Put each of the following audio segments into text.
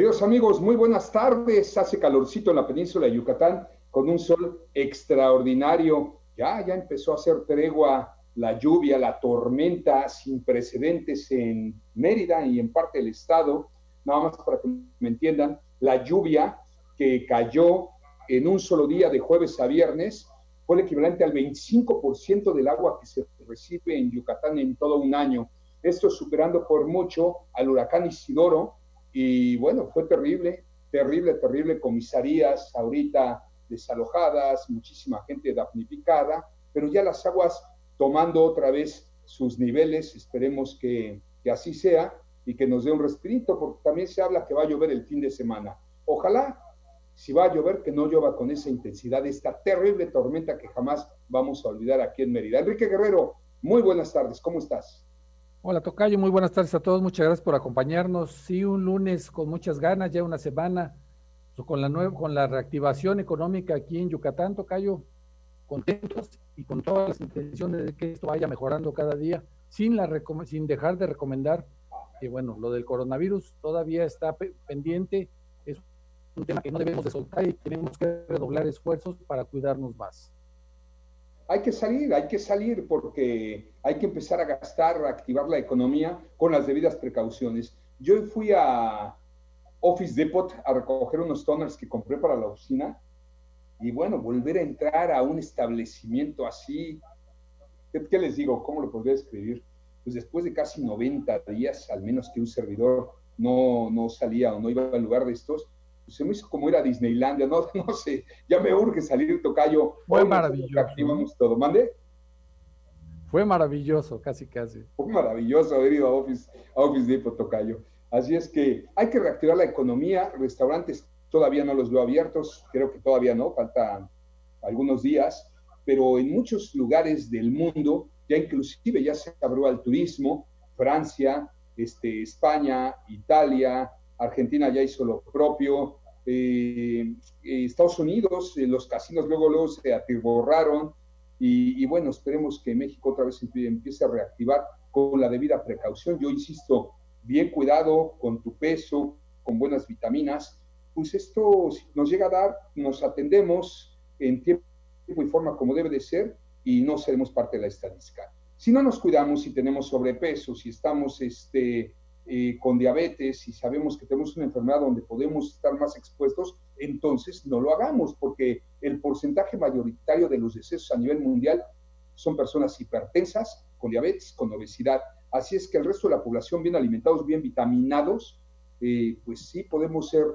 Queridos amigos, muy buenas tardes. Hace calorcito en la península de Yucatán con un sol extraordinario. Ya, ya empezó a hacer tregua la lluvia, la tormenta sin precedentes en Mérida y en parte del estado. Nada más para que me entiendan, la lluvia que cayó en un solo día de jueves a viernes fue el equivalente al 25% del agua que se recibe en Yucatán en todo un año. Esto superando por mucho al huracán Isidoro, y bueno, fue terrible, terrible, terrible. Comisarías ahorita desalojadas, muchísima gente damnificada, pero ya las aguas tomando otra vez sus niveles. Esperemos que, que así sea y que nos dé un respirito, porque también se habla que va a llover el fin de semana. Ojalá, si va a llover, que no llueva con esa intensidad, esta terrible tormenta que jamás vamos a olvidar aquí en Mérida. Enrique Guerrero, muy buenas tardes, ¿cómo estás? Hola Tocayo, muy buenas tardes a todos, muchas gracias por acompañarnos. Sí, un lunes con muchas ganas, ya una semana con la nueva, con la reactivación económica aquí en Yucatán, Tocayo, contentos y con todas las intenciones de que esto vaya mejorando cada día, sin la sin dejar de recomendar que bueno, lo del coronavirus todavía está pendiente, es un tema que no debemos de soltar y tenemos que redoblar esfuerzos para cuidarnos más hay que salir, hay que salir porque hay que empezar a gastar, a activar la economía con las debidas precauciones. Yo fui a Office Depot a recoger unos toners que compré para la oficina y bueno, volver a entrar a un establecimiento así, ¿qué, les digo? ¿Cómo lo podría escribir? Pues después de casi 90 días, al menos que un servidor no, no salía o no iba al lugar de estos, se me hizo como ir a Disneylandia, no, no sé, ya me urge salir tocayo. Fue maravilloso. Activamos todo, mande. Fue maravilloso, casi, casi. Fue maravilloso haber ido a Office, a Office Depot, tocayo. Así es que hay que reactivar la economía, restaurantes todavía no los veo abiertos, creo que todavía no, faltan algunos días, pero en muchos lugares del mundo ya inclusive ya se abrió al turismo, Francia, este, España, Italia, Argentina ya hizo lo propio, eh, Estados Unidos, eh, los casinos luego, luego se atiborraron y, bueno, esperemos que México otra vez empiece a reactivar con la debida precaución. Yo insisto, bien cuidado con tu peso, con buenas vitaminas, pues esto nos llega a dar, nos atendemos en tiempo y forma como debe de ser y no seremos parte de la estadística. Si no nos cuidamos, si tenemos sobrepeso, si estamos este, eh, con diabetes y sabemos que tenemos una enfermedad donde podemos estar más expuestos, entonces no lo hagamos, porque el porcentaje mayoritario de los decesos a nivel mundial son personas hipertensas, con diabetes, con obesidad. Así es que el resto de la población bien alimentados, bien vitaminados, eh, pues sí podemos ser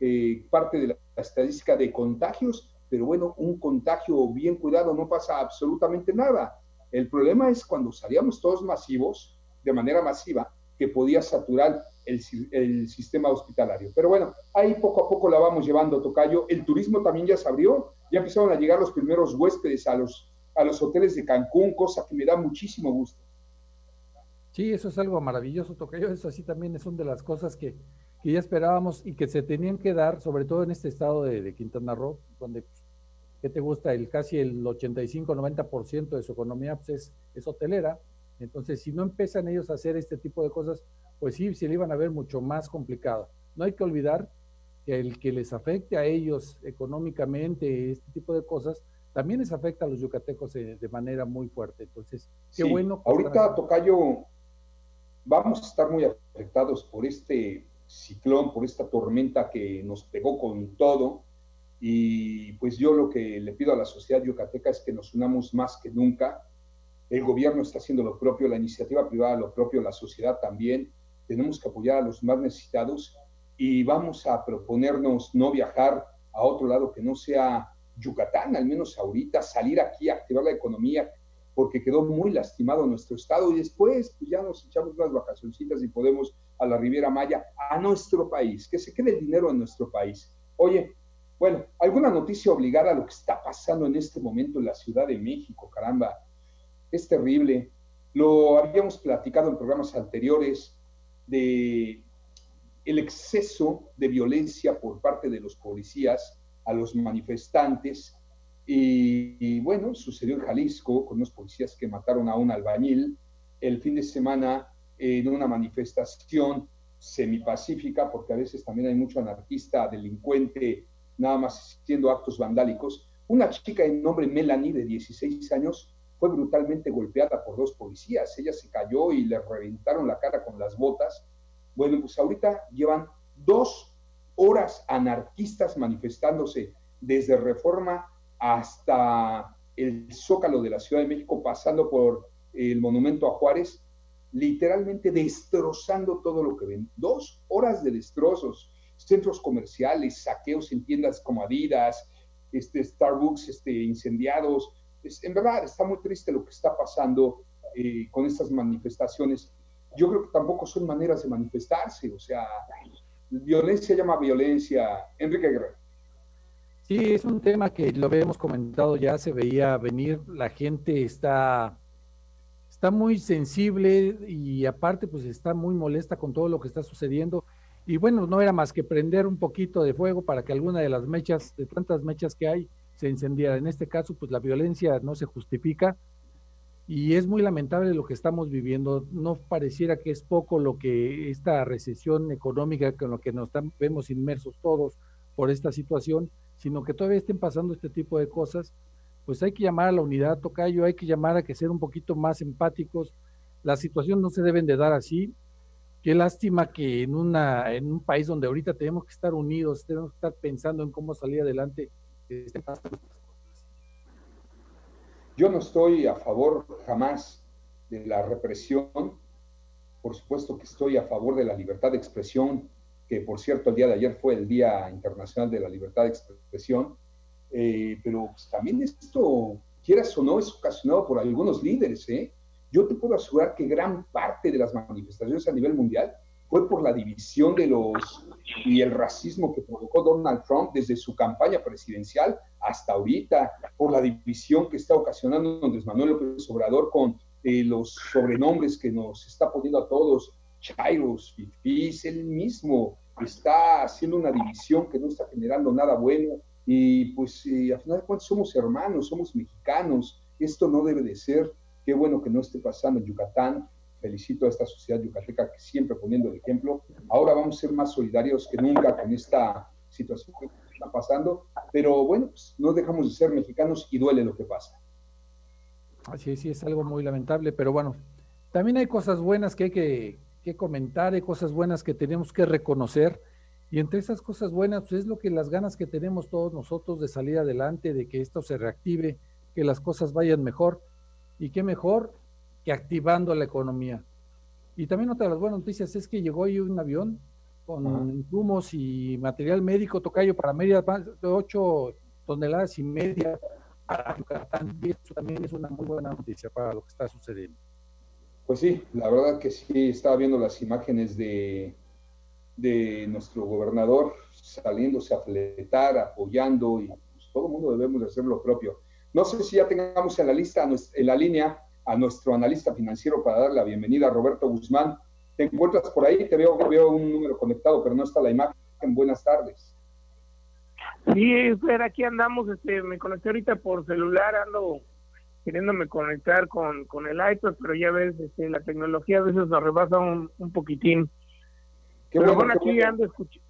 eh, parte de la estadística de contagios, pero bueno, un contagio bien cuidado no pasa absolutamente nada. El problema es cuando salíamos todos masivos, de manera masiva, podía saturar el, sistema hospitalario. Pero bueno, ahí poco a poco la vamos llevando, Tocayo. El turismo también ya se abrió, ya empezaron a llegar los primeros huéspedes a los, a los hoteles de Cancún, cosa que me da muchísimo gusto. Sí, eso es algo maravilloso, Tocayo. Eso así también es una de las cosas que, que ya esperábamos y que se tenían que dar, sobre todo en este estado de, de Quintana Roo, donde, ¿qué te gusta? El casi el 85-90% de su economía pues, es, es hotelera entonces, si no empiezan ellos a hacer este tipo de cosas, pues sí, se le iban a ver mucho más complicado. No hay que olvidar que el que les afecte a ellos económicamente este tipo de cosas, también les afecta a los yucatecos de, manera muy fuerte. Entonces, qué bueno. Ahorita, Tocayo, vamos a estar muy afectados por este ciclón, por esta tormenta que nos pegó con todo. Y pues yo lo que le pido a la sociedad yucateca es que nos unamos más que nunca, el gobierno está haciendo lo propio, la iniciativa privada lo propio, la sociedad también. Tenemos que apoyar a los más necesitados y vamos a proponernos no viajar a otro lado que no sea Yucatán, al menos ahorita, salir aquí a activar la economía, porque quedó muy lastimado nuestro estado y después pues ya nos echamos unas vacacioncitas y podemos a la Riviera Maya. a nuestro país, que se quede el dinero en nuestro país. Oye, bueno, alguna noticia obligada a lo que está pasando en este momento en la Ciudad de México, caramba, es terrible. Lo habíamos platicado en programas anteriores de el exceso de violencia por parte de los policías a los manifestantes. Y, bueno, sucedió en Jalisco con unos policías que mataron a un albañil el fin de semana en una manifestación semipacífica, porque a veces también hay mucho anarquista, delincuente, nada más haciendo actos vandálicos. Una chica de nombre Melanie, de 16 años, fue brutalmente golpeada por dos policías. Ella se cayó y le reventaron la cara con las botas. Bueno, pues ahorita llevan dos horas anarquistas manifestándose desde Reforma hasta el Zócalo de la Ciudad de México, pasando por el Monumento a Juárez, literalmente destrozando todo lo que ven. Dos horas de destrozos, centros comerciales, saqueos en tiendas como Adidas, este, Starbucks este, incendiados, en verdad está muy triste lo que está pasando eh, con estas manifestaciones. Yo creo que tampoco son maneras de manifestarse, o sea, violencia llama violencia. Enrique Guerrero. Sí, es un tema que lo habíamos comentado ya, se veía venir, la gente está, está muy sensible y aparte pues está muy molesta con todo lo que está sucediendo. Y bueno, no era más que prender un poquito de fuego para que alguna de las mechas, de tantas mechas que hay, se encendiera. En este caso, pues la violencia no se justifica y es muy lamentable lo que estamos viviendo. No pareciera que es poco lo que esta recesión económica con lo que nos vemos inmersos todos por esta situación, sino que todavía estén pasando este tipo de cosas. Pues hay que llamar a la unidad, Tocayo, hay que llamar a que ser un poquito más empáticos. La situación no se deben de dar así. Qué lástima que en, una, en un país donde ahorita tenemos que estar unidos, tenemos que estar pensando en cómo salir adelante, yo no estoy a favor jamás de la represión. Por supuesto que estoy a favor de la libertad de expresión, que por cierto el día de ayer fue el Día Internacional de la Libertad de Expresión. Eh, pero pues, también esto, quieras o no, es ocasionado por algunos líderes. ¿eh? Yo te puedo asegurar que gran parte de las manifestaciones a nivel mundial fue por la división de los y el racismo que provocó Donald Trump desde su campaña presidencial hasta ahorita, por la división que está ocasionando Andrés Manuel López Obrador con eh, los sobrenombres que nos está poniendo a todos, Chairos, Fifis, él mismo está haciendo una división que no está generando nada bueno. Y pues eh, al final de cuentas somos hermanos, somos mexicanos, esto no debe de ser, qué bueno que no esté pasando en Yucatán, felicito a esta sociedad yucateca que siempre poniendo el ejemplo. Ahora vamos a ser más solidarios que nunca con esta situación que está pasando, pero bueno, pues, no dejamos de ser mexicanos y duele lo que pasa. Así es, sí, es algo muy lamentable, pero bueno, también hay cosas buenas que hay que, que comentar, hay cosas buenas que tenemos que reconocer. Y entre esas cosas buenas, pues es lo que las ganas que tenemos todos nosotros de salir adelante, de que esto se reactive, que las cosas vayan mejor. Y qué mejor que activando la economía. Y también otra de las buenas noticias es que llegó hoy un avión con insumos y material médico tocayo para media de 8 toneladas y media a Yucatán. Y eso también es una muy buena noticia para lo que está sucediendo. Pues sí, la verdad que sí, estaba viendo las imágenes de, de nuestro gobernador saliéndose a fletar, apoyando, y pues, todo el mundo debemos de hacer lo propio. No sé si ya tengamos en la lista, en la línea, a nuestro analista financiero para darle la bienvenida, Roberto Guzmán. ¿Te encuentras por ahí? Te veo, veo un número conectado, pero no está la imagen. Buenas tardes. Sí, espera, aquí andamos, este, me conecté ahorita por celular, ando queriéndome conectar con, con el iPad, pero ya ves, este, la tecnología a veces nos rebasa un, un poquitín. pero bueno, aquí ando escuchando.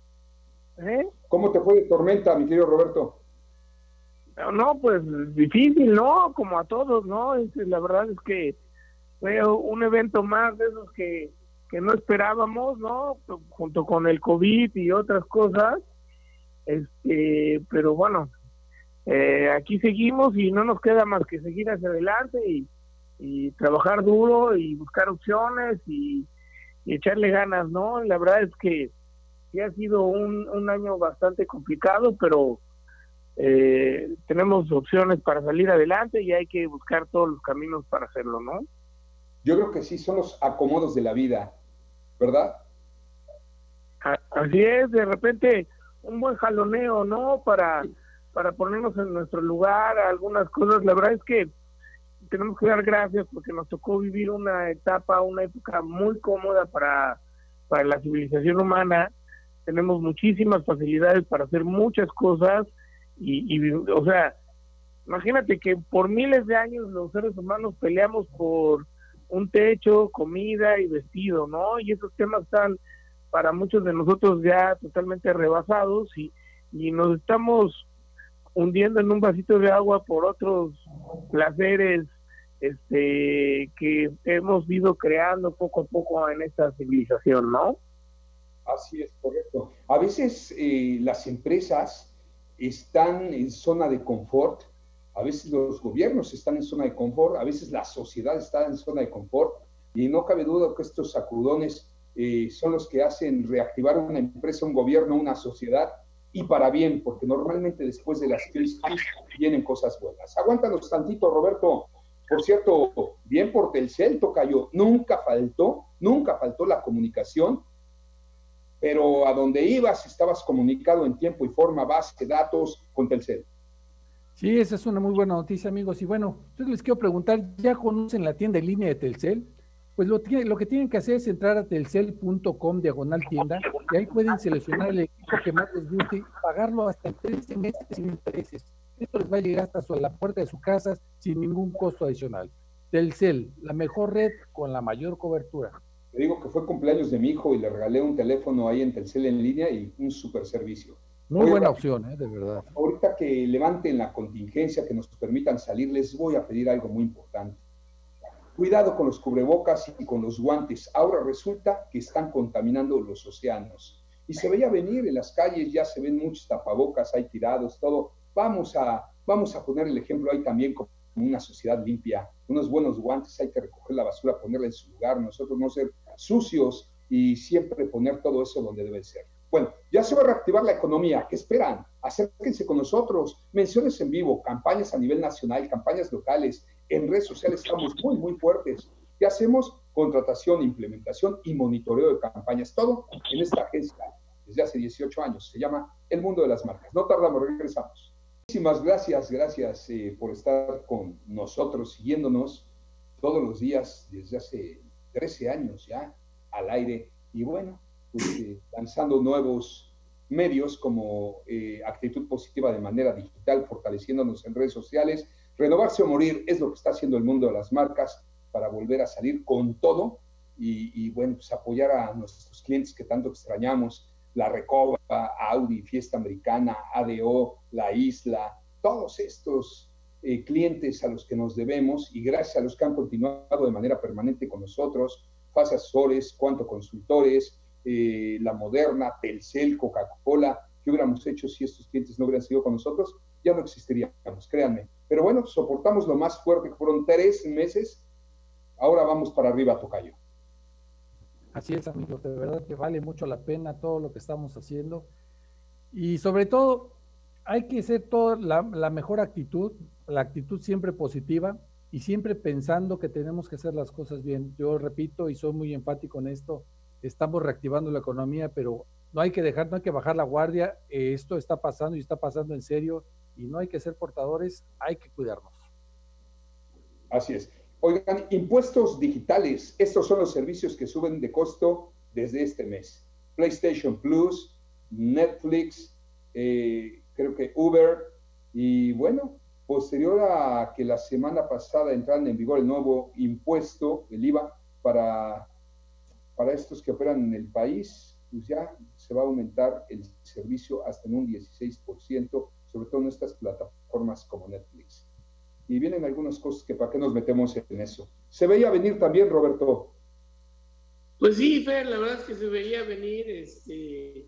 ¿Eh? ¿Cómo te fue de tormenta, mi querido Roberto? No, pues difícil, ¿no? Como a todos, ¿no? la verdad es que fue un evento más de esos que, que no esperábamos, ¿no? Junto con el COVID y otras cosas. Este, pero bueno, eh, aquí seguimos y no nos queda más que seguir hacia adelante y, trabajar duro y buscar opciones y, y, echarle ganas, ¿no? La verdad es que sí ha sido un, un año bastante complicado, pero eh, tenemos opciones para salir adelante y hay que buscar todos los caminos para hacerlo, ¿no? Yo creo que sí, son los acomodos de la vida, ¿verdad? Así es, de repente un buen jaloneo, ¿no? Para, para ponernos en nuestro lugar, algunas cosas. La verdad es que tenemos que dar gracias porque nos tocó vivir una etapa, una época muy cómoda para, para la civilización humana. Tenemos muchísimas facilidades para hacer muchas cosas y, y, o sea, imagínate que por miles de años los seres humanos peleamos por un techo, comida y vestido, ¿no? Y esos temas están para muchos de nosotros ya totalmente rebasados y, y nos estamos hundiendo en un vasito de agua por otros placeres este que hemos ido creando poco a poco en esta civilización, ¿no? Así es, correcto. A veces eh, las empresas están en zona de confort, a veces los gobiernos están en zona de confort, a veces la sociedad está en zona de confort, y no cabe duda que estos sacudones eh, son los que hacen reactivar una empresa, un gobierno, una sociedad, y para bien, porque normalmente después de las crisis vienen cosas buenas. Aguántanos tantito, Roberto. Por cierto, bien por Telcel, Tocayo, nunca faltó, nunca faltó la comunicación, pero a donde ibas estabas comunicado en tiempo y forma, base, datos con Telcel. Sí, esa es una muy buena noticia, amigos. Y bueno, yo les quiero preguntar, ¿ya conocen la tienda en línea de Telcel? Pues lo, que tienen que hacer es entrar a telcel.com diagonal tienda y ahí pueden seleccionar el equipo que más les guste y pagarlo hasta 13 meses sin intereses. Esto les va a llegar hasta la puerta de su casa sin ningún costo adicional. Telcel, la mejor red con la mayor cobertura. Le digo que fue cumpleaños de mi hijo y le regalé un teléfono ahí en Telcel en línea y un super servicio. Muy buena opción, ¿eh? de verdad. Ahorita que levanten la contingencia, que nos permitan salir, les voy a pedir algo muy importante Cuidado con los cubrebocas y con los guantes. Ahora resulta que están contaminando los océanos. Y se veía venir en las calles, ya se ven muchos tapabocas, hay tirados, todo. Vamos a, vamos a poner el ejemplo ahí también como una sociedad limpia. Unos buenos guantes, hay que recoger la basura, ponerla en su lugar, nosotros no ser sucios y siempre poner todo eso donde debe ser. Bueno, ya se va a reactivar la economía. ¿Qué esperan? Acérquense con nosotros. Menciones en vivo, campañas a nivel nacional, campañas locales, en redes sociales estamos muy, muy fuertes. ¿Qué hacemos? Contratación, implementación y monitoreo de campañas. Todo en esta agencia desde hace 18 años. Se llama El Mundo de las Marcas. No tardamos, regresamos. Muchísimas gracias, gracias eh, por estar con nosotros, siguiéndonos todos los días desde hace 13 años ya al aire. Y bueno, pues, eh, lanzando nuevos medios como eh, actitud positiva de manera digital, fortaleciéndonos en redes sociales Renovarse o morir es lo que está haciendo el mundo de las marcas para volver a salir con todo y, bueno, pues apoyar a nuestros clientes que tanto extrañamos, la Recoba, Audi, Fiesta Americana, ADO, La Isla, todos estos eh, clientes a los que nos debemos y gracias a los que han continuado de manera permanente con nosotros, Faz Asesores, Cuanto Consultores, eh, La Moderna, Telcel, Coca-Cola, ¿qué hubiéramos hecho si estos clientes no hubieran sido con nosotros? Ya no existiríamos, créanme pero bueno, soportamos lo más fuerte, que fueron tres meses. Ahora vamos para arriba, Tocayo. Así es, amigos, de verdad que vale mucho la pena todo lo que estamos haciendo. Y sobre todo, hay que hacer toda la, la mejor actitud, la actitud siempre positiva y siempre pensando que tenemos que hacer las cosas bien. Yo repito y soy muy enfático en esto, estamos reactivando la economía, pero no hay que dejar, no hay que bajar la guardia. esto está pasando y está pasando en serio y no hay que ser portadores, hay que cuidarnos. Así es. Oigan, impuestos digitales, estos son los servicios que suben de costo desde este mes. PlayStation Plus, Netflix, eh, creo que Uber, y bueno, posterior a que la semana pasada entraran en vigor el nuevo impuesto, el IVA, para, para estos que operan en el país, pues ya se va a aumentar el servicio hasta en un 16% sobre todo en estas plataformas como Netflix. Y vienen algunas cosas que para qué nos metemos en eso. Se veía venir también, Roberto. Pues sí, Fer, la verdad es que se veía venir, este,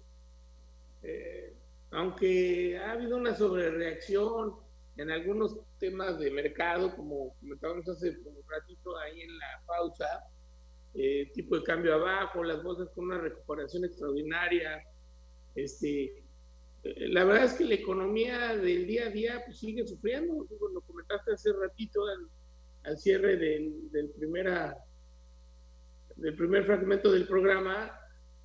eh, aunque ha habido una sobrereacción en algunos temas de mercado, como comentábamos hace un ratito ahí en la pausa, eh, tipo de cambio abajo, las bolsas con una recuperación extraordinaria, este, la verdad es que la economía del día a día pues, sigue sufriendo. lo comentaste hace ratito al, cierre del, primera, del primer fragmento del programa.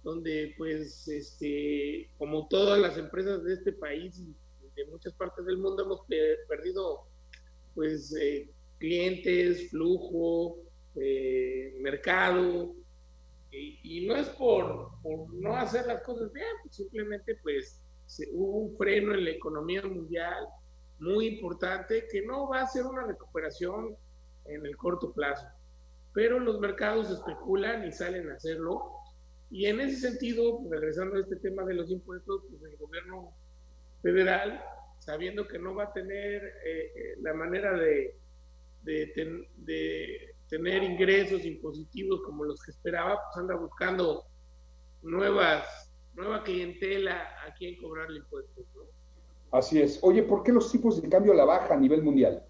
donde pues este, como todas las empresas de este país de muchas partes del mundo hemos perdido pues eh, clientes, flujo, eh, mercado, y, no es por, por, no hacer las cosas bien, simplemente pues hubo un freno en la economía mundial muy importante que no va a ser una recuperación en el corto plazo, pero los mercados especulan y salen a hacerlo. Y en ese sentido, pues, regresando a este tema de los impuestos, pues el gobierno federal, sabiendo que no va a tener eh, eh, la manera de, de, de, tener ingresos impositivos como los que esperaba, pues anda buscando nuevas, nueva clientela a quien cobrarle impuestos. Así es. Oye, ¿por qué los tipos de cambio a la baja a nivel mundial?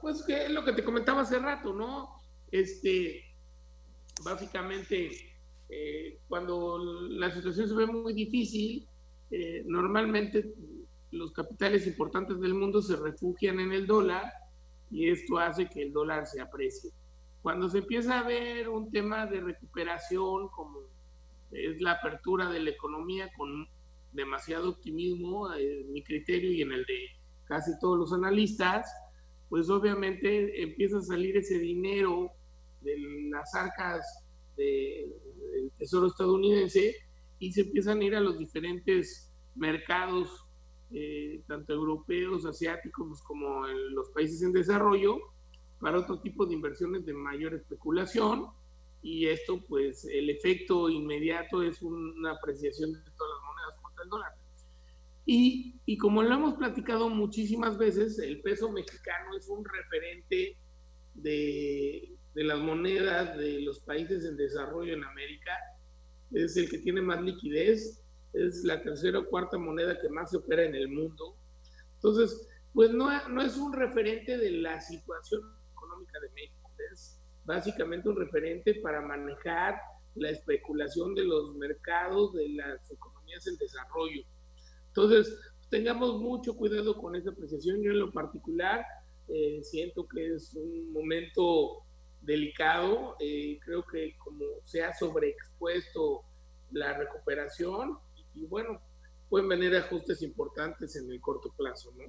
Pues que es lo que te comentaba hace rato, ¿no? Este, básicamente, eh, cuando la situación se ve muy difícil, eh, normalmente los capitales importantes del mundo se refugian en el dólar y esto hace que el dólar se aprecie. Cuando se empieza a ver un tema de recuperación, como es la apertura de la economía con demasiado optimismo, en mi criterio y en el de casi todos los analistas, pues obviamente empieza a salir ese dinero de las arcas del Tesoro estadounidense y se empiezan a ir a los diferentes mercados, eh, tanto europeos, asiáticos, como en los países en desarrollo, para otro tipo de inversiones de mayor especulación. Y esto, pues, el efecto inmediato es una apreciación de todas las monedas contra el dólar. Y, y, como lo hemos platicado muchísimas veces, el peso mexicano es un referente de, de, las monedas de los países en desarrollo en América. Es el que tiene más liquidez, es la tercera o cuarta moneda que más se opera en el mundo. Entonces, pues no, no es un referente de la situación económica de México, es básicamente un referente para manejar la especulación de los mercados de las economías en desarrollo entonces, tengamos mucho cuidado con esa apreciación. Yo en lo particular eh, siento que es un momento delicado. Eh, creo que como se ha sobreexpuesto la recuperación y, bueno, pueden venir ajustes importantes en el corto plazo, ¿no?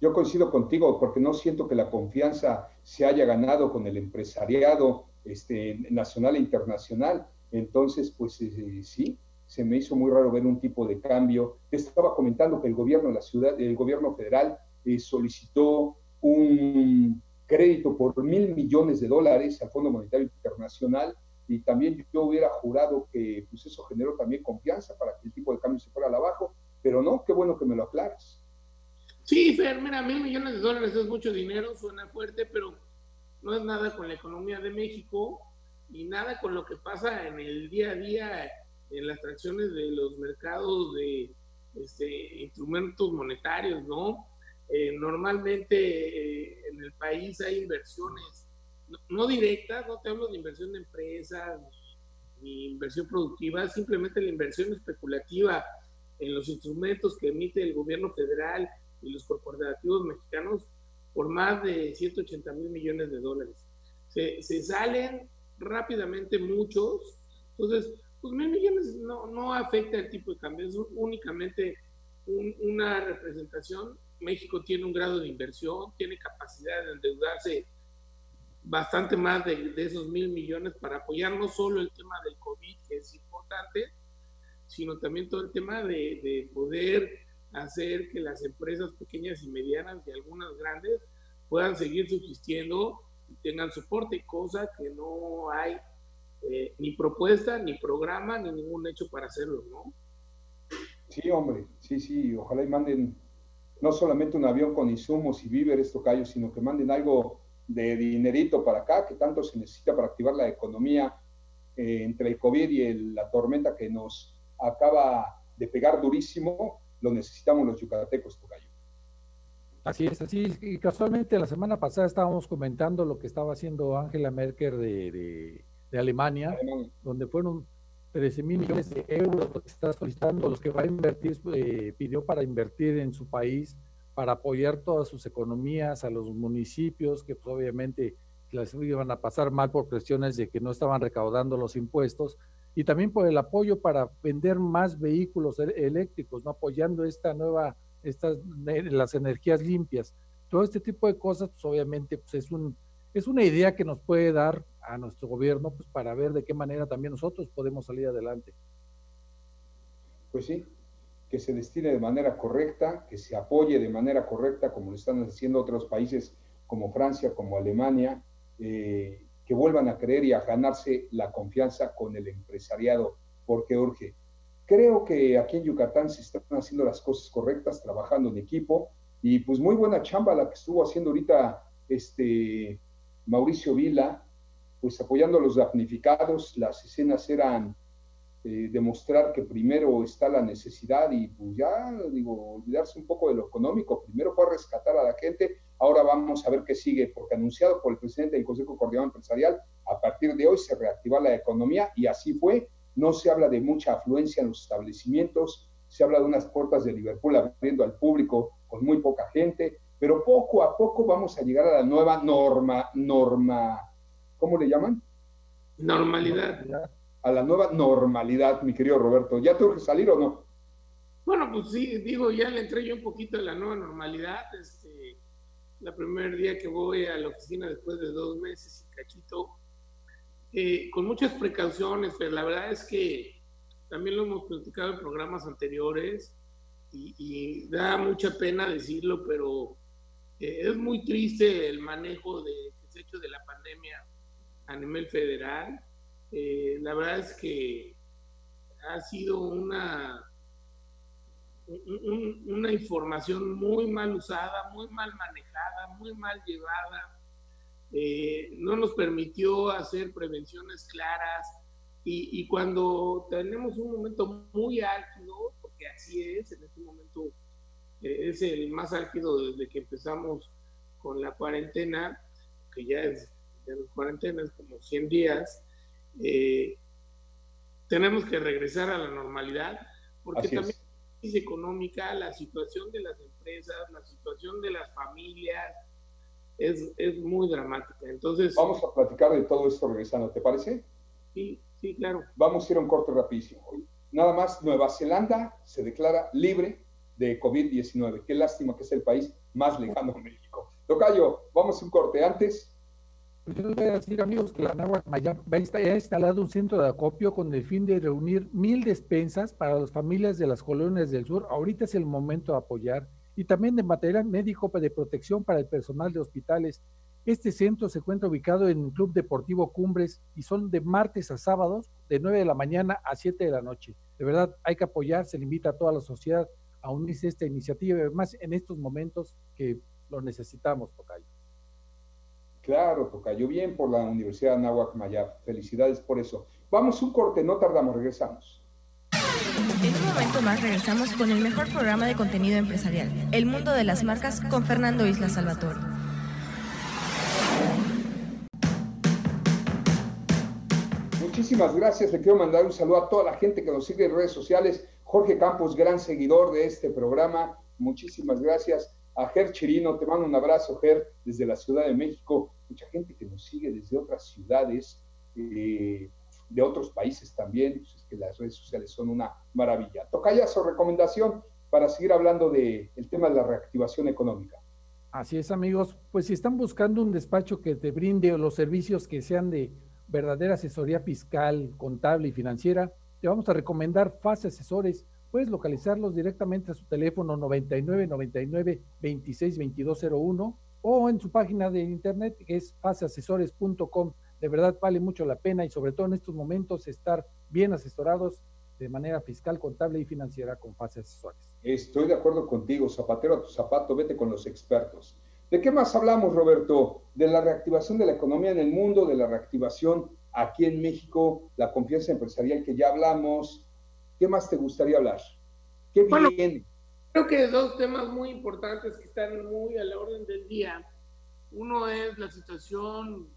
Yo coincido contigo porque no siento que la confianza se haya ganado con el empresariado este, nacional e internacional. Entonces, pues eh, sí, se me hizo muy raro ver un tipo de cambio. Estaba comentando que el gobierno la ciudad, el gobierno federal eh, solicitó un crédito por mil millones de dólares al Fondo Monetario Internacional y también yo hubiera jurado que pues eso generó también confianza para que el tipo de cambio se fuera al abajo, pero no, qué bueno que me lo aclaras. Sí, Fer, mira, mil millones de dólares es mucho dinero, suena fuerte, pero no es nada con la economía de México y nada con lo que pasa en el día a día en las transacciones de los mercados de este, instrumentos monetarios, ¿no? Eh, normalmente eh, en el país hay inversiones, no, directas, no te hablo de inversión de empresas ni, inversión productiva, simplemente la inversión especulativa en los instrumentos que emite el gobierno federal y los corporativos mexicanos por más de 180 mil millones de dólares. Se, se salen rápidamente muchos, entonces pues mil millones no, no afecta el tipo de cambio, es únicamente una representación. México tiene un grado de inversión, tiene capacidad de endeudarse bastante más de, esos mil millones para apoyar no solo el tema del COVID, que es importante, sino también todo el tema de, de poder hacer que las empresas pequeñas y medianas y algunas grandes puedan seguir subsistiendo y tengan soporte, cosa que no hay eh, ni propuesta, ni programa, ni ningún hecho para hacerlo, ¿no? Sí, hombre, sí, sí, ojalá y manden no solamente un avión con insumos y víveres, tocayo, sino que manden algo de dinerito para acá, que tanto se necesita para activar la economía eh, entre el COVID y la tormenta que nos acaba de pegar durísimo, lo necesitamos los yucatecos, tocayo. Así es, así es. Y casualmente la semana pasada estábamos comentando lo que estaba haciendo Angela Merkel de de Alemania, donde fueron 13 mil millones de euros que está solicitando, los que va a invertir, eh, pidió para invertir en su país, para apoyar todas sus economías, a los municipios que pues, obviamente las iban a pasar mal por presiones de que no estaban recaudando los impuestos. y también por el apoyo para vender más vehículos e-, eléctricos, ¿no? apoyando esta nueva, estas, las energías limpias. Todo este tipo de cosas, pues obviamente, pues es, un, es una idea que nos puede dar a nuestro gobierno pues, para ver de qué manera también nosotros podemos salir adelante. Pues sí, que se destine de manera correcta, que se apoye de manera correcta, como lo están haciendo otros países como Francia, como Alemania, eh, que vuelvan a creer y a ganarse la confianza con el empresariado, porque urge. Creo que aquí en Yucatán se están haciendo las cosas correctas, trabajando en equipo, y pues muy buena chamba la que estuvo haciendo ahorita este Mauricio Vila, pues apoyando a los damnificados, las escenas eran eh, demostrar que primero está la necesidad y pues ya, digo, olvidarse un poco de lo económico, primero fue rescatar a la gente, Ahora vamos a ver qué sigue, porque anunciado por el presidente del Consejo Coordinador Empresarial, a partir de hoy se reactiva la economía y así fue. No se habla de mucha afluencia en los establecimientos, se habla de unas puertas de Liverpool abriendo al público con muy poca gente, pero poco a poco vamos a llegar a la nueva norma, norma, ¿cómo le llaman? Normalidad. A la nueva normalidad, mi querido Roberto. ¿Ya tengo que salir o no? Bueno, pues sí, digo, ya le entré yo un poquito de la nueva normalidad. Este, la primer día que voy a la oficina después de dos meses y cachito, eh, con muchas precauciones, pero la verdad es que también lo hemos platicado en programas anteriores y, da mucha pena decirlo, pero eh, es muy triste el manejo de, que se ha hecho de la pandemia a nivel federal. Eh, la verdad es que ha sido una una información muy mal usada, muy mal manejada, muy mal llevada. Eh, no nos permitió hacer prevenciones claras y, cuando tenemos un momento muy álgido, porque así es, en este momento eh, es el más álgido desde que empezamos con la cuarentena, que ya es de las cuarentenas como 100 días, eh, tenemos que regresar a la normalidad, porque también económica, la situación de las empresas, la situación de las familias, es, es muy dramática. Entonces... Vamos a platicar de todo esto regresando, ¿te parece? Sí, sí, claro. Vamos a ir a un corte rapidísimo. Nada más, Nueva Zelanda se declara libre de COVID-19. Qué lástima que es el país más lejano de México. Tocayo, vamos a un corte. Antes, yo les voy a decir, amigos, que la Mayap ha instalado un centro de acopio con el fin de reunir mil despensas para las familias de las colonias del sur. Ahorita es el momento de apoyar y también de material médico de protección para el personal de hospitales. Este centro se encuentra ubicado en el Club Deportivo Cumbres y son de martes a sábados, de 9 de la mañana a 7 de la noche. De verdad, hay que apoyar, se le invita a toda la sociedad a unirse a esta iniciativa, además en estos momentos que lo necesitamos, Tocayo. Claro, Tocayo, bien por la Universidad de Nahuac Mayab. Felicidades por eso. Vamos un corte, no tardamos, regresamos. En un momento más regresamos con el mejor programa de contenido empresarial, El Mundo de las Marcas, con Fernando Isla Salvatore. Muchísimas gracias. Le quiero mandar un saludo a toda la gente que nos sigue en redes sociales. Jorge Campos, gran seguidor de este programa. Muchísimas gracias a Ger Chirino, te mando un abrazo, Ger, desde la Ciudad de México, mucha gente que nos sigue desde otras ciudades, eh, de otros países también, pues es que las redes sociales son una maravilla. su recomendación para seguir hablando del el tema de la reactivación económica. Así es, amigos. Pues si están buscando un despacho que te brinde los servicios que sean de verdadera asesoría fiscal, contable y financiera, te vamos a recomendar Fase Asesores Puedes localizarlos directamente a su teléfono 99 99 26 2201 o en su página de internet que es faseasesores.com. De verdad vale mucho la pena y sobre todo en estos momentos estar bien asesorados de manera fiscal, contable y financiera con Fase Asesores. Estoy de acuerdo contigo, zapatero a tu zapato, vete con los expertos. ¿De qué más hablamos, Roberto? De la reactivación de la economía en el mundo, de la reactivación aquí en México, la confianza empresarial que ya hablamos, ¿Qué más te gustaría hablar? ¿Qué viene? Creo que dos temas muy importantes que están muy a la orden del día. Uno es la situación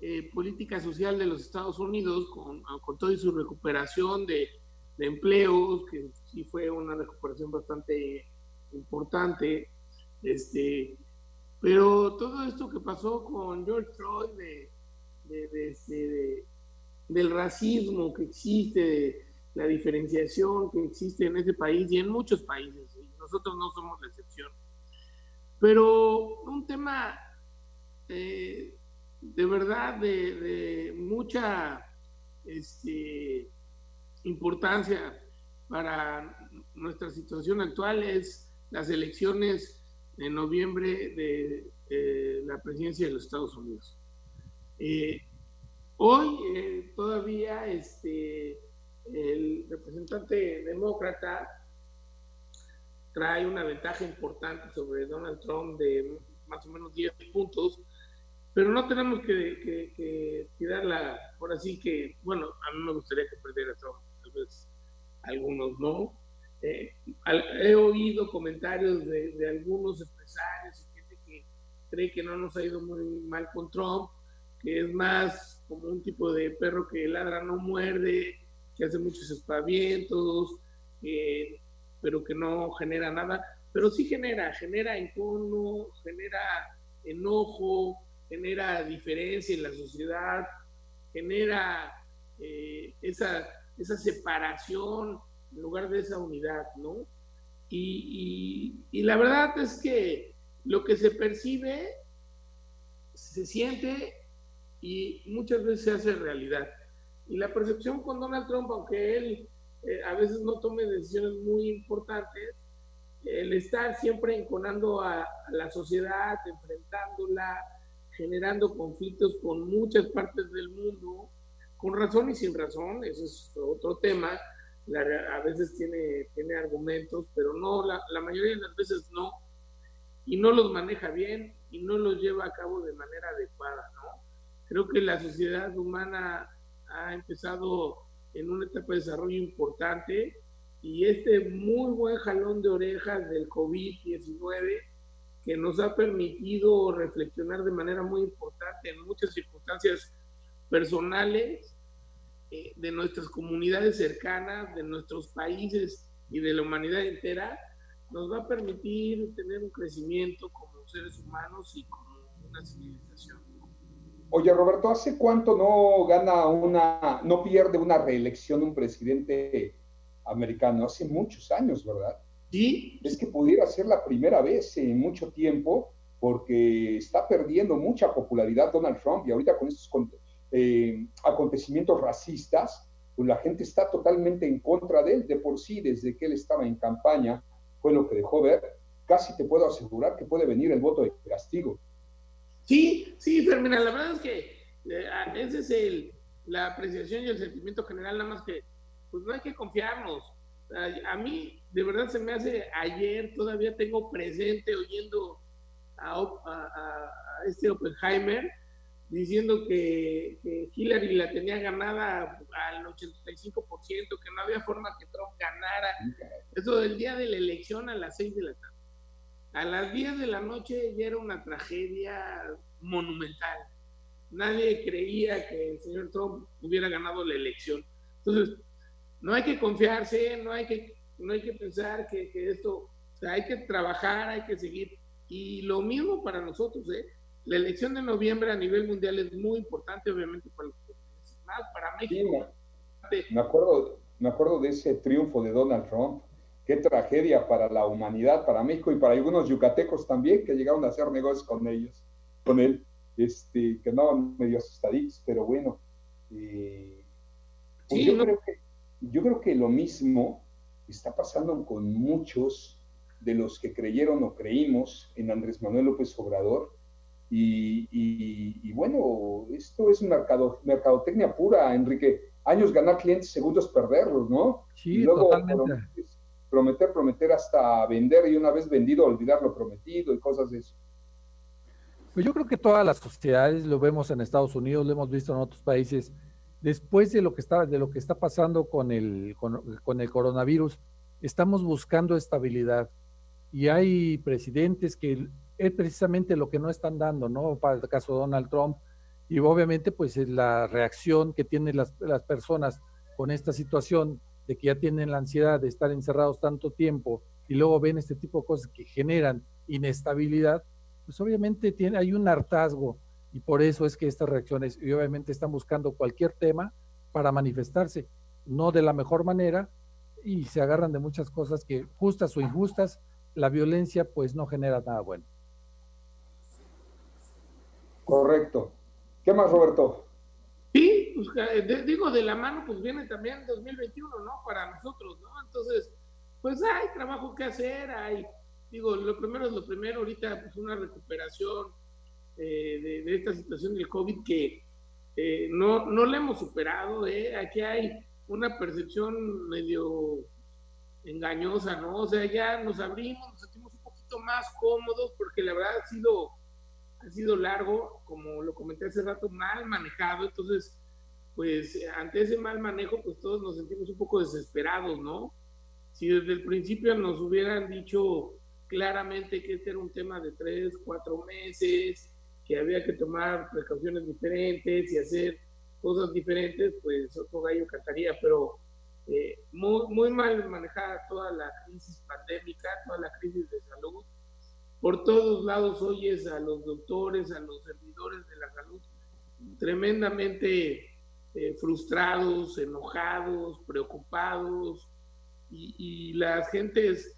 eh, política social de los Estados Unidos con, con toda su recuperación de, de, empleos, que sí fue una recuperación bastante importante. Este, pero todo esto que pasó con George Floyd de, de, de, del racismo que existe, de la diferenciación que existe en ese país y en muchos países, y nosotros no somos la excepción. Pero un tema eh, de verdad de, mucha este, importancia para nuestra situación actual es las elecciones en noviembre de, la presidencia de los Estados Unidos. Eh, hoy eh, todavía este, el representante demócrata trae una ventaja importante sobre Donald Trump de más o menos 10 puntos, pero no tenemos que, que, tirarla por así que, bueno, a mí me gustaría que perdiera Trump, tal vez algunos no. Eh, he oído comentarios de, de, algunos empresarios y gente que cree que no nos ha ido muy mal con Trump, que es más como un tipo de perro que ladra, no muerde, que hace muchos espavientos, pero que no genera nada, pero sí genera, genera encono, genera enojo, genera diferencia en la sociedad, genera eh, esa, esa separación en lugar de esa unidad, ¿no? Y, y, la verdad es que lo que se percibe se siente y muchas veces se hace realidad. Y la percepción con Donald Trump, aunque él eh, a veces no tome decisiones muy importantes, el estar siempre enconando a, la sociedad, enfrentándola, generando conflictos con muchas partes del mundo, con razón y sin razón, eso es otro tema, a veces tiene, tiene argumentos, pero no, la, la mayoría de las veces no, y no los maneja bien y no los lleva a cabo de manera adecuada, ¿no? Creo que la sociedad humana ha empezado en una etapa de desarrollo importante y este muy buen jalón de orejas del COVID-19 que nos ha permitido reflexionar de manera muy importante en muchas circunstancias personales eh, de nuestras comunidades cercanas, de nuestros países y de la humanidad entera, nos va a permitir tener un crecimiento como seres humanos y como una civilización. Oye, Roberto, ¿hace cuánto no gana una, no pierde una reelección un presidente americano? Hace muchos años, ¿verdad? Sí. Es que pudiera ser la primera vez en mucho tiempo, porque está perdiendo mucha popularidad Donald Trump y ahorita con estos eh, acontecimientos racistas, pues la gente está totalmente en contra de él. De por sí, desde que él estaba en campaña, fue lo que dejó ver. Casi te puedo asegurar que puede venir el voto de castigo. Sí, sí, Fermina, la verdad es que eh, esa es el, la apreciación y el sentimiento general, nada más que, pues no hay que confiarnos. A, mí, de verdad, se me hace, ayer todavía tengo presente oyendo a, este Oppenheimer diciendo que, que, Hillary la tenía ganada al 85%, que no había forma que Trump ganara. Eso del día de la elección a las 6 de la tarde. A las 10 de la noche ya era una tragedia monumental. Nadie creía que el señor Trump hubiera ganado la elección. Entonces, no hay que confiarse, no hay que, no hay que pensar que, esto, hay que trabajar, hay que seguir. Y lo mismo para nosotros, ¿eh? La elección de noviembre a nivel mundial es muy importante, obviamente, para para México. me, acuerdo, me acuerdo de ese triunfo de Donald Trump qué tragedia para la humanidad, para México y para algunos yucatecos también que llegaron a hacer negocios con ellos, con él, este, que andaban medio asustaditos, pero bueno. Eh, pues yo, creo que, yo creo que lo mismo está pasando con muchos de los que creyeron o creímos en Andrés Manuel López Obrador. Y, bueno, esto es mercado, mercadotecnia pura, Enrique. Años ganar clientes, segundos perderlos, ¿no? Sí, totalmente prometer, prometer hasta vender y una vez vendido olvidar lo prometido y cosas de eso. Pues yo creo que todas las sociedades lo vemos en Estados Unidos, lo hemos visto en otros países. Después de lo que está, de lo que está pasando con el, con, el coronavirus, estamos buscando estabilidad. Y hay presidentes que es precisamente lo que no están dando, ¿no? Para el caso Donald Trump. Y obviamente, pues la reacción que tienen las, las personas con esta situación de que ya tienen la ansiedad de estar encerrados tanto tiempo y luego ven este tipo de cosas que generan inestabilidad, pues obviamente tiene, hay un hartazgo y por eso es que estas reacciones, y obviamente están buscando cualquier tema para manifestarse, no de la mejor manera, y se agarran de muchas cosas que, justas o injustas, la violencia pues no genera nada bueno. Correcto. ¿Qué más, Roberto? Pues, digo, de la mano pues viene también 2021, ¿no? Para nosotros, ¿no? Entonces, pues hay trabajo que hacer, hay, digo, lo primero es lo primero, ahorita pues una recuperación eh, de, esta situación del COVID que eh, no, no la hemos superado, ¿eh? Aquí hay una percepción medio engañosa, ¿no? O sea, ya nos abrimos, nos sentimos un poquito más cómodos porque la verdad ha sido, ha sido largo, como lo comenté hace rato, mal manejado, entonces, pues ante ese mal manejo, pues todos nos sentimos un poco desesperados, ¿no? Si desde el principio nos hubieran dicho claramente que este era un tema de tres, cuatro meses, que había que tomar precauciones diferentes y hacer cosas diferentes, pues otro gallo cantaría, pero eh, muy, muy mal manejada toda la crisis pandémica, toda la crisis de salud. Por todos lados oyes a los doctores, a los servidores de la salud tremendamente eh, frustrados, enojados, preocupados y, y las gentes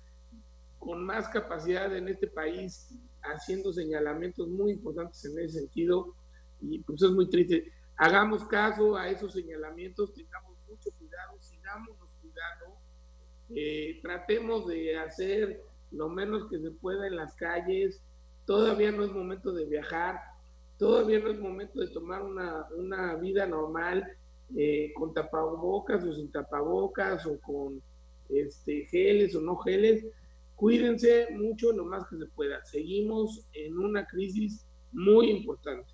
con más capacidad en este país haciendo señalamientos muy importantes en ese sentido y pues es muy triste. Hagamos caso a esos señalamientos, tengamos mucho cuidado, sigámonos cuidando, eh, tratemos de hacer lo menos que se pueda en las calles, todavía no es momento de viajar, todavía no es momento de tomar una, vida normal eh, con tapabocas o sin tapabocas o con este, geles o no geles. Cuídense mucho lo más que se pueda. Seguimos en una crisis muy importante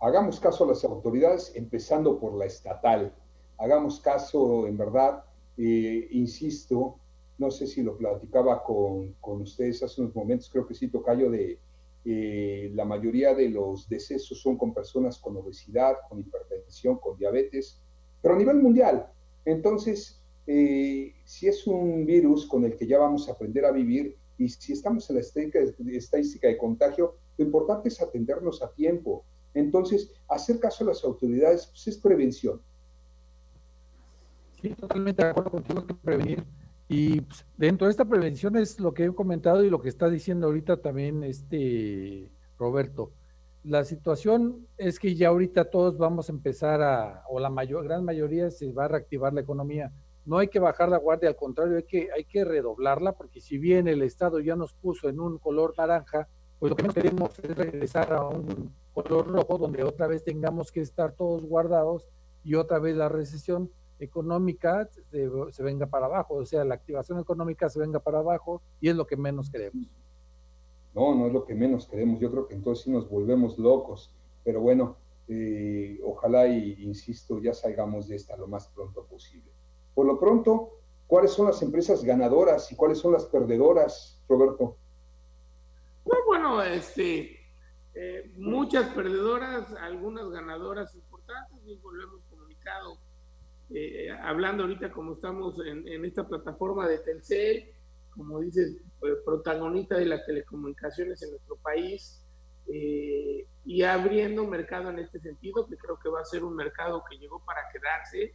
hagamos caso a las autoridades, empezando por la estatal. Hagamos caso, en verdad, eh, insisto, no sé si lo platicaba con, ustedes hace unos momentos, creo que sí, Tocayo, de eh, la mayoría de los decesos son con personas con obesidad, con hipertensión, con diabetes, pero a nivel mundial. Entonces, eh, si es un virus con el que ya vamos a aprender a vivir y si estamos en la estadística de contagio, lo importante es atendernos a tiempo, entonces, hacer caso a las autoridades pues, es prevención. Sí, totalmente de acuerdo contigo que prevenir. Y pues, dentro de esta prevención es lo que he comentado y lo que está diciendo ahorita también este Roberto. La situación es que ya ahorita todos vamos a empezar a, o la mayor, gran mayoría se va a reactivar la economía. No hay que bajar la guardia, al contrario, hay que, hay que redoblarla, porque si bien el Estado ya nos puso en un color naranja, pues lo que queremos es regresar a un color rojo, donde otra vez tengamos que estar todos guardados y otra vez la recesión económica se, venga para abajo, o sea, la activación económica se venga para abajo y es lo que menos queremos. No, no es lo que menos queremos, yo creo que entonces sí nos volvemos locos, pero bueno, eh, ojalá y, insisto, ya salgamos de esta lo más pronto posible. Por lo pronto, ¿cuáles son las empresas ganadoras y cuáles son las perdedoras, Roberto? Pues bueno, este, eh, muchas perdedoras, algunas ganadoras importantes, y lo hemos comunicado, eh, hablando ahorita como estamos en, esta plataforma de Telcel, como dices, eh, protagonista de las telecomunicaciones en nuestro país, y abriendo mercado en este sentido, que creo que va a ser un mercado que llegó para quedarse.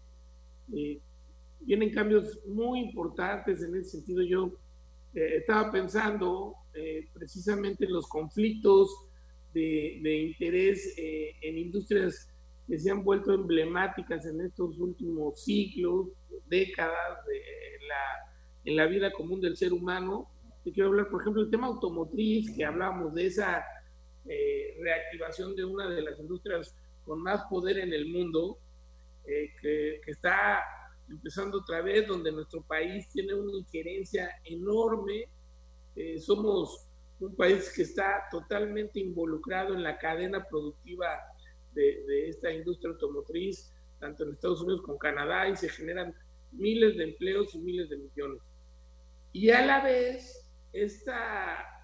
vienen cambios muy importantes en ese sentido. Yo estaba pensando precisamente en los conflictos de, interés eh, en industrias que se han vuelto emblemáticas en estos últimos siglos, décadas de la, en la vida común del ser humano. Te quiero hablar, por ejemplo, del tema automotriz, que hablamos de esa eh, reactivación de una de las industrias con más poder en el mundo, eh, que, que, está empezando otra vez, donde nuestro país tiene una injerencia enorme. somos un país que está totalmente involucrado en la cadena productiva de, esta industria automotriz, tanto en Estados Unidos como en Canadá, y se generan miles de empleos y miles de millones. Y a la vez, esta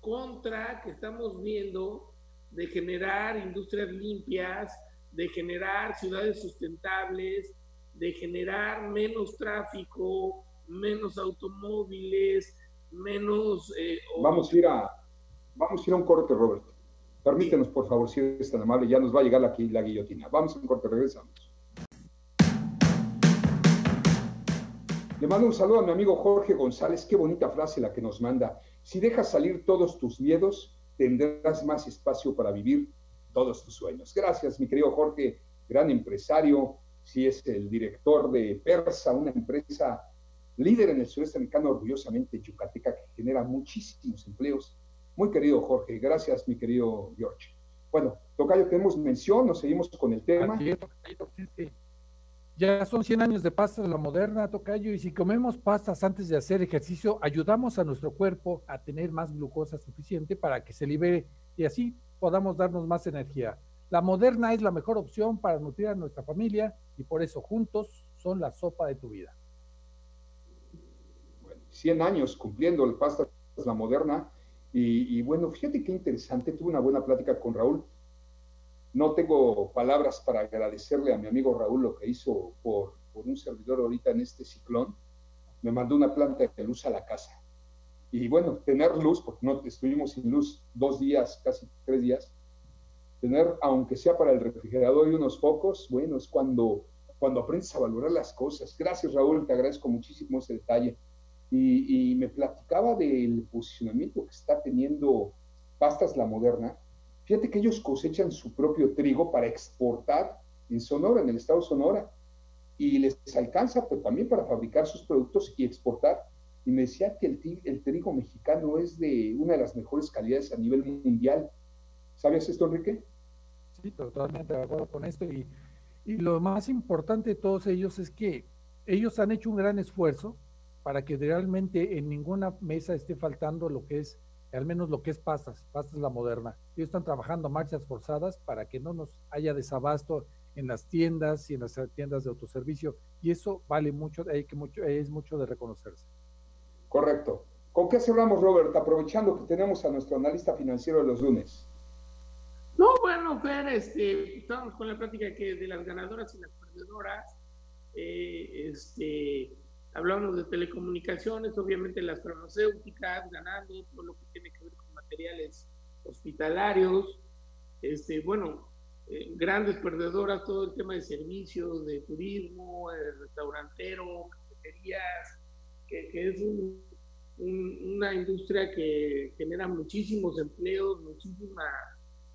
contra que estamos viendo de generar industrias limpias, de generar ciudades sustentables, de generar menos tráfico, menos automóviles, menos... Eh, vamos, a ir a, vamos a ir a un corte, Roberto. Permítenos, por favor, si eres tan amable, ya nos va a llegar aquí la guillotina. Vamos en corte, regresamos. Le mando un saludo a mi amigo Jorge González. Qué bonita frase la que nos manda. Si dejas salir todos tus miedos, tendrás más espacio para vivir todos tus sueños. Gracias, mi querido Jorge, gran empresario. Si es el director de Persa, una empresa líder en el sureste americano, orgullosamente yucateca, que genera muchísimos empleos. Muy querido Jorge, gracias, mi querido George. Bueno, Tocayo, tenemos mención, nos seguimos con el tema. Ya son 100 años de pastas la moderna, Tocayo, y si comemos pastas antes de hacer ejercicio, ayudamos a nuestro cuerpo a tener más glucosa suficiente para que se libere y así podamos darnos más energía. La moderna es la mejor opción para nutrir a nuestra familia y por eso juntos son la sopa de tu vida. Bueno, 100 años cumpliendo el pastas la moderna y, bueno, fíjate qué interesante, tuve una buena plática con Raúl no tengo palabras para agradecerle a mi amigo Raúl lo que hizo por, un servidor ahorita en este ciclón. Me mandó una planta de luz a la casa. Y bueno, tener luz, porque no estuvimos sin luz dos días, casi tres días, tener, aunque sea para el refrigerador y unos focos, bueno, es cuando, cuando aprendes a valorar las cosas. Gracias, Raúl, te agradezco muchísimo ese detalle. Y, y me platicaba del posicionamiento que está teniendo Pastas La Moderna, Fíjate que ellos cosechan su propio trigo para exportar en Sonora, en el estado de Sonora, y les alcanza pero también para fabricar sus productos y exportar. Y me decía que el, el trigo mexicano es de una de las mejores calidades a nivel mundial. ¿Sabes esto, Enrique? Sí, totalmente de acuerdo con esto. Y, y lo más importante de todos ellos es que ellos han hecho un gran esfuerzo para que realmente en ninguna mesa esté faltando lo que es al menos lo que es pastas, pastas la moderna. Ellos están trabajando marchas forzadas para que no nos haya desabasto en las tiendas y en las tiendas de autoservicio y eso vale mucho, hay que mucho es mucho de reconocerse. Correcto. ¿Con qué cerramos, Robert? Aprovechando que tenemos a nuestro analista financiero de los lunes. No, bueno, Fer, este, estamos con la práctica que de las ganadoras y las perdedoras. Eh, este, Hablamos de telecomunicaciones, obviamente las farmacéuticas ganando, todo lo que tiene que ver con materiales hospitalarios, este, bueno, eh, grandes perdedoras, todo el tema de servicios, de turismo, restaurantero, cafeterías, que, es una industria que genera muchísimos empleos, muchísima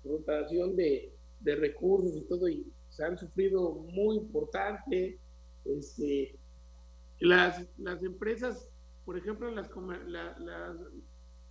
rotación de, de recursos y todo, y se han sufrido muy importante. Este, las, las empresas, por ejemplo, las,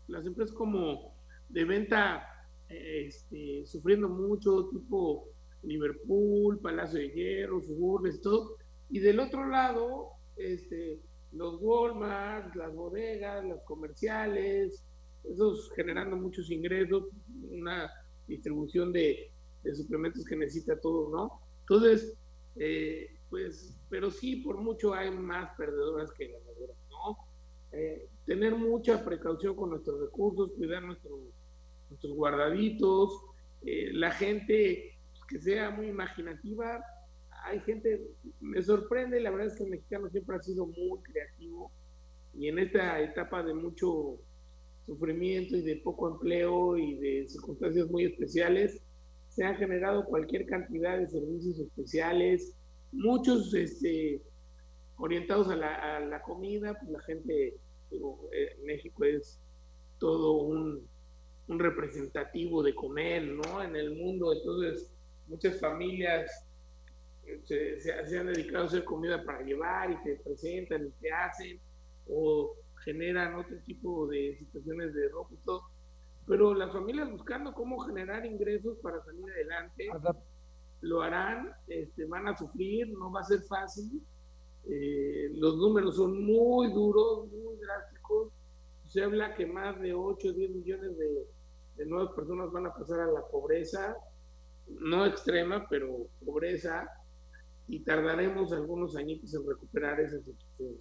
las, empresas como de venta este, sufriendo mucho, tipo Liverpool, Palacio de Hierro, Suburnes, todo. Y del otro lado, este, los Walmart, las bodegas, las comerciales, esos generando muchos ingresos, una distribución de, de suplementos que necesita todo, ¿no? Entonces, eh, pues, pero sí, por mucho hay más perdedoras que ganadoras, ¿no? Eh, tener mucha precaución con nuestros recursos, cuidar nuestros guardaditos, eh, la gente pues, que sea muy imaginativa. Hay gente, me sorprende, la verdad es que el mexicano siempre ha sido muy creativo y en esta etapa de mucho sufrimiento y de poco empleo y de circunstancias muy especiales, se han generado cualquier cantidad de servicios especiales, muchos este, orientados a la, comida, pues la gente, eh, México es todo un, representativo de comer, ¿no? En el mundo, entonces muchas familias eh, se, han dedicado a hacer comida para llevar y te presentan y te hacen, o generan otro tipo de situaciones de ropa y todo. Pero las familias buscando cómo generar ingresos para salir adelante lo harán, este, van a sufrir, no va a ser fácil. Eh, los números son muy duros, muy drásticos. Se habla que más de 8 o 10 millones de, nuevas personas van a pasar a la pobreza, no extrema, pero pobreza, y tardaremos algunos añitos en recuperar esa situación.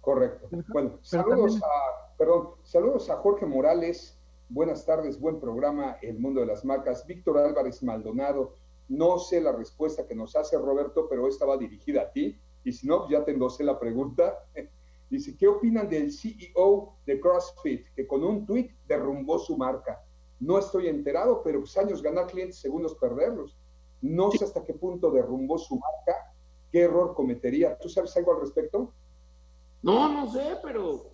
Correcto. Bueno, saludos a, perdón, saludos a Jorge Morales, Buenas tardes, buen programa, El Mundo de las Marcas. Víctor Álvarez Maldonado, no sé la respuesta que nos hace Roberto, pero esta va dirigida a ti. Y si no, ya te endosé la pregunta. Dice, ¿qué opinan del CEO de CrossFit que con un tweet derrumbó su marca? No estoy enterado, pero pues años ganar clientes, segundos perderlos. No sé hasta qué punto derrumbó su marca, qué error cometería. ¿Tú sabes algo al respecto? No, no sé, pero,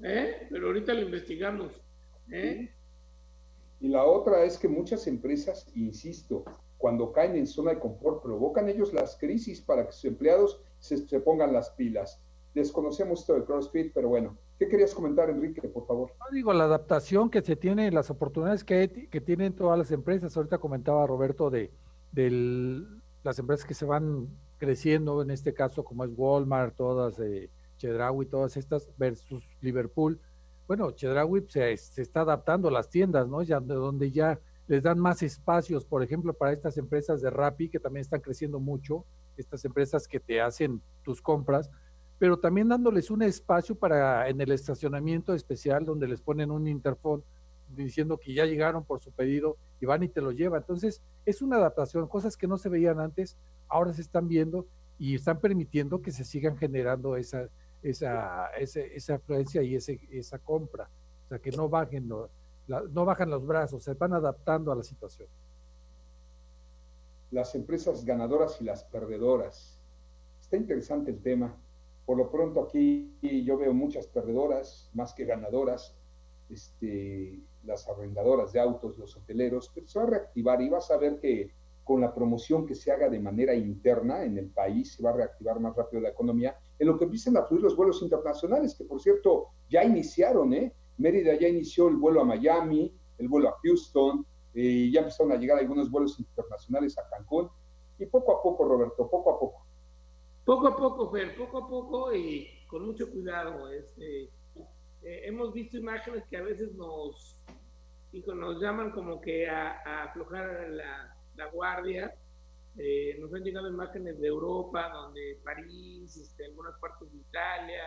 ¿eh? pero ahorita lo investigamos. ¿Eh? Y la otra es que muchas empresas, insisto, cuando caen en zona de confort, provocan ellos las crisis para que sus empleados se, se pongan las pilas. Desconocemos esto del CrossFit, pero bueno, ¿qué querías comentar, Enrique, por favor? No digo, la adaptación que se tiene, las oportunidades que, que tienen todas las empresas. Ahorita comentaba Roberto de, de las empresas que se van creciendo, en este caso como es Walmart, todas, eh, Chedraui, todas estas, versus Liverpool. Bueno, Chedraui se, se está adaptando a las tiendas, ¿no? Ya, donde ya les dan más espacios, por ejemplo, para estas empresas de Rappi, que también están creciendo mucho, estas empresas que te hacen tus compras, pero también dándoles un espacio para en el estacionamiento especial donde les ponen un interfón diciendo que ya llegaron por su pedido y van y te lo llevan. Entonces, es una adaptación, cosas que no se veían antes, ahora se están viendo y están permitiendo que se sigan generando esa, esa, esa, esa afluencia y ese, esa compra. O sea, que no bajen, la, no bajan los brazos, se van adaptando a la situación. Las empresas ganadoras y las perdedoras. Está interesante el tema. Por lo pronto aquí yo veo muchas perdedoras más que ganadoras. Este, las arrendadoras de autos, los hoteleros, pero se va a reactivar y vas a ver que con la promoción que se haga de manera interna en el país se va a reactivar más rápido la economía, en lo que empiezan a fluir los vuelos internacionales, que por cierto ya iniciaron, ¿eh? Mérida ya inició el vuelo a Miami, el vuelo a Houston, eh, ya empezaron a llegar algunos vuelos internacionales a Cancún, y poco a poco, Roberto, poco a poco. Poco a poco, Fer, poco a poco y con mucho cuidado. Este, eh, hemos visto imágenes que a veces nos, nos llaman como que a, a aflojar la, la guardia. Eh, nos han llegado imágenes de Europa, donde París, este, algunas partes de Italia,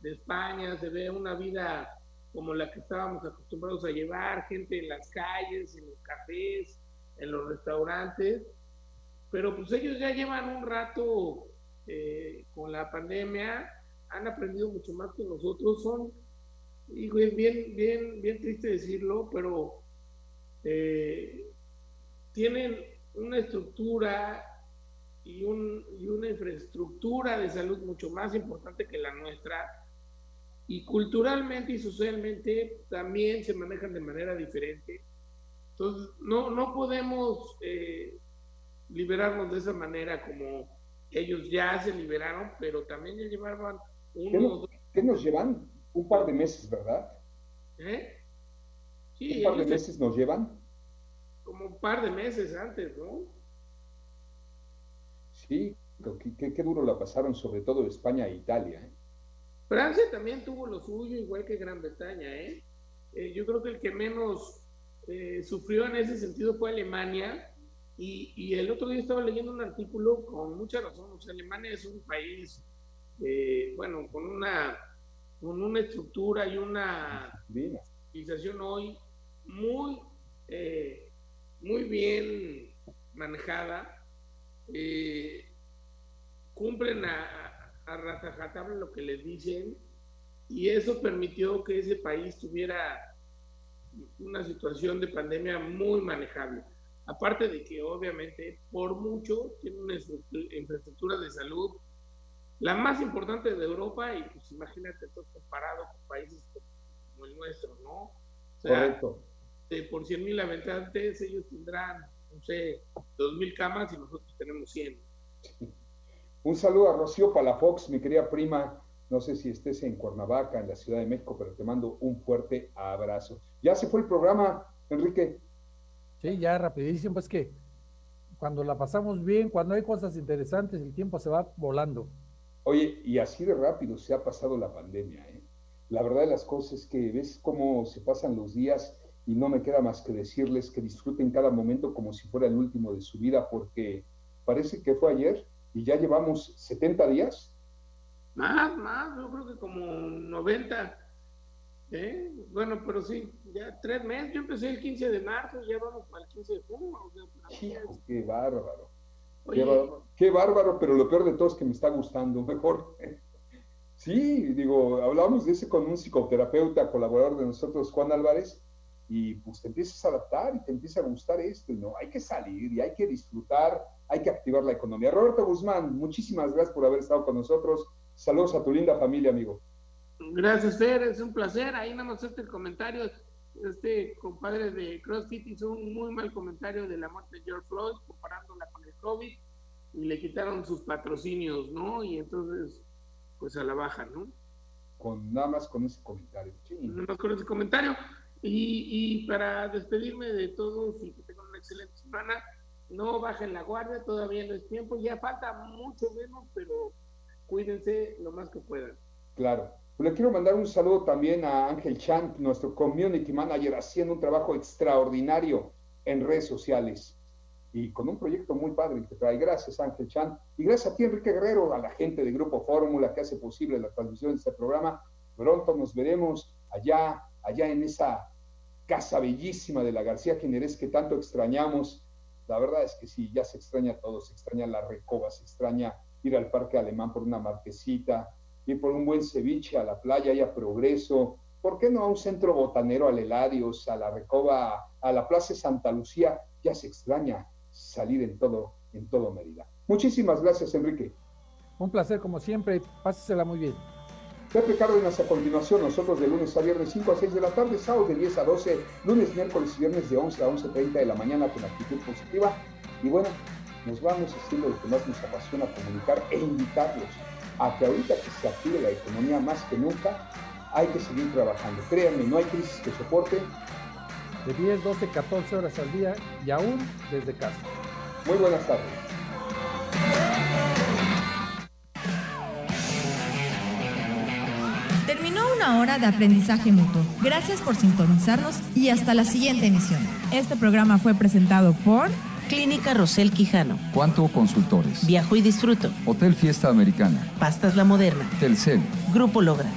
de España, se ve una vida como la que estábamos acostumbrados a llevar, gente en las calles, en los cafés, en los restaurantes, pero pues ellos ya llevan un rato eh, con la pandemia, han aprendido mucho más que nosotros, son, hijo, es bien, bien, bien triste decirlo, pero eh, tienen una estructura y, un, y una infraestructura de salud mucho más importante que la nuestra, y culturalmente y socialmente también se manejan de manera diferente. Entonces, no, no podemos eh, liberarnos de esa manera como ellos ya se liberaron, pero también ya llevaban uno ¿Qué nos, ¿qué nos llevan? Un par de meses, ¿verdad? ¿Eh? Sí, un par de meses nos llevan. Como un par de meses antes, ¿no? Sí, qué, qué- qué duro la pasaron, sobre todo España e Italia. ¿eh? Francia también tuvo lo suyo, igual que Gran Bretaña, ¿eh? Eh, yo creo que el que menos eh, sufrió en ese sentido fue Alemania. Y, y el otro día estaba leyendo un artículo con mucha razón. O sea, Alemania es un país, eh, bueno, con una, con una estructura y una civilización hoy muy, eh, muy bien manejada. Eh, cumplen a, a lo que les dicen y eso permitió que ese país tuviera una situación de pandemia muy manejable. Aparte de que obviamente por mucho tiene una infra- infraestructura de salud la más importante de Europa y pues imagínate todo comparado con países como el nuestro, ¿no? O Correcto. De por 100 mil habitantes ellos tendrán, no sé, 2 mil camas y nosotros tenemos 100. Un saludo a Rocío Palafox, mi querida prima. No sé si estés en Cuernavaca, en la Ciudad de México, pero te mando un fuerte abrazo. Ya se fue el programa, Enrique. Sí, ya rapidísimo, pues que cuando la pasamos bien, cuando hay cosas interesantes, el tiempo se va volando. Oye, y así de rápido se ha pasado la pandemia. ¿eh? La verdad de las cosas es que ves cómo se pasan los días y no me queda más que decirles que disfruten cada momento como si fuera el último de su vida, porque parece que fue ayer y ya llevamos 70 días. Más, más, yo creo que como 90. ¿eh? Bueno, pero sí, ya tres meses. Yo empecé el 15 de marzo, ya vamos para el 15 de junio. o sea, Hijo, qué bárbaro. Oye, Qué bárbaro, qué bárbaro, pero lo peor de todo es que me está gustando, mejor. Sí, digo, hablamos de ese con un psicoterapeuta, colaborador de nosotros, Juan Álvarez, y pues te empiezas a adaptar y te empieza a gustar esto, y no, hay que salir y hay que disfrutar, hay que activar la economía. Roberto Guzmán, muchísimas gracias por haber estado con nosotros. Saludos a tu linda familia, amigo. Gracias, Fer, es un placer. Ahí nada más este comentario. Este compadre de CrossFit hizo un muy mal comentario de la muerte de George Floyd, comparándola con el COVID, y le quitaron sus patrocinios, ¿no? Y entonces, pues a la baja, ¿no? Con nada más con ese comentario. Nada más con ese comentario. Y, y para despedirme de todos y que tengan una excelente semana, no bajen la guardia, todavía no es tiempo, ya falta mucho menos, pero cuídense lo más que puedan. Claro. Le quiero mandar un saludo también a Ángel Chan, nuestro community manager, haciendo un trabajo extraordinario en redes sociales y con un proyecto muy padre que trae. Gracias, Ángel Chan. Y gracias a ti, Enrique Guerrero, a la gente de Grupo Fórmula que hace posible la transmisión de este programa. Pronto nos veremos allá, allá en esa casa bellísima de la García Generés que tanto extrañamos. La verdad es que sí, ya se extraña todo, se extraña la recoba, se extraña ir al Parque Alemán por una marquesita, ir por un buen ceviche a la playa y a Progreso, ¿por qué no a un centro botanero, al Eladios, a la Recoba, a la Plaza Santa Lucía? Ya se extraña salir en todo, en todo Mérida. Muchísimas gracias, Enrique. Un placer como siempre, pásesela muy bien. Pepe Cárdenas a continuación, nosotros de lunes a viernes 5 a 6 de la tarde, sábado de 10 a 12, lunes, miércoles y viernes de 11 a 11.30 de la mañana con actitud positiva. Y bueno, nos vamos haciendo lo que más nos apasiona comunicar e invitarlos a que ahorita que se active la economía más que nunca, hay que seguir trabajando. Créanme, no hay crisis que soporte. De 10, 12, 14 horas al día y aún desde casa. Muy buenas tardes. Una hora de aprendizaje mutuo. Gracias por sintonizarnos y hasta la siguiente emisión. Este programa fue presentado por Clínica Rosel Quijano. Cuanto Consultores. Viajo y disfruto. Hotel Fiesta Americana. Pastas La Moderna. Telcel. Grupo Logra.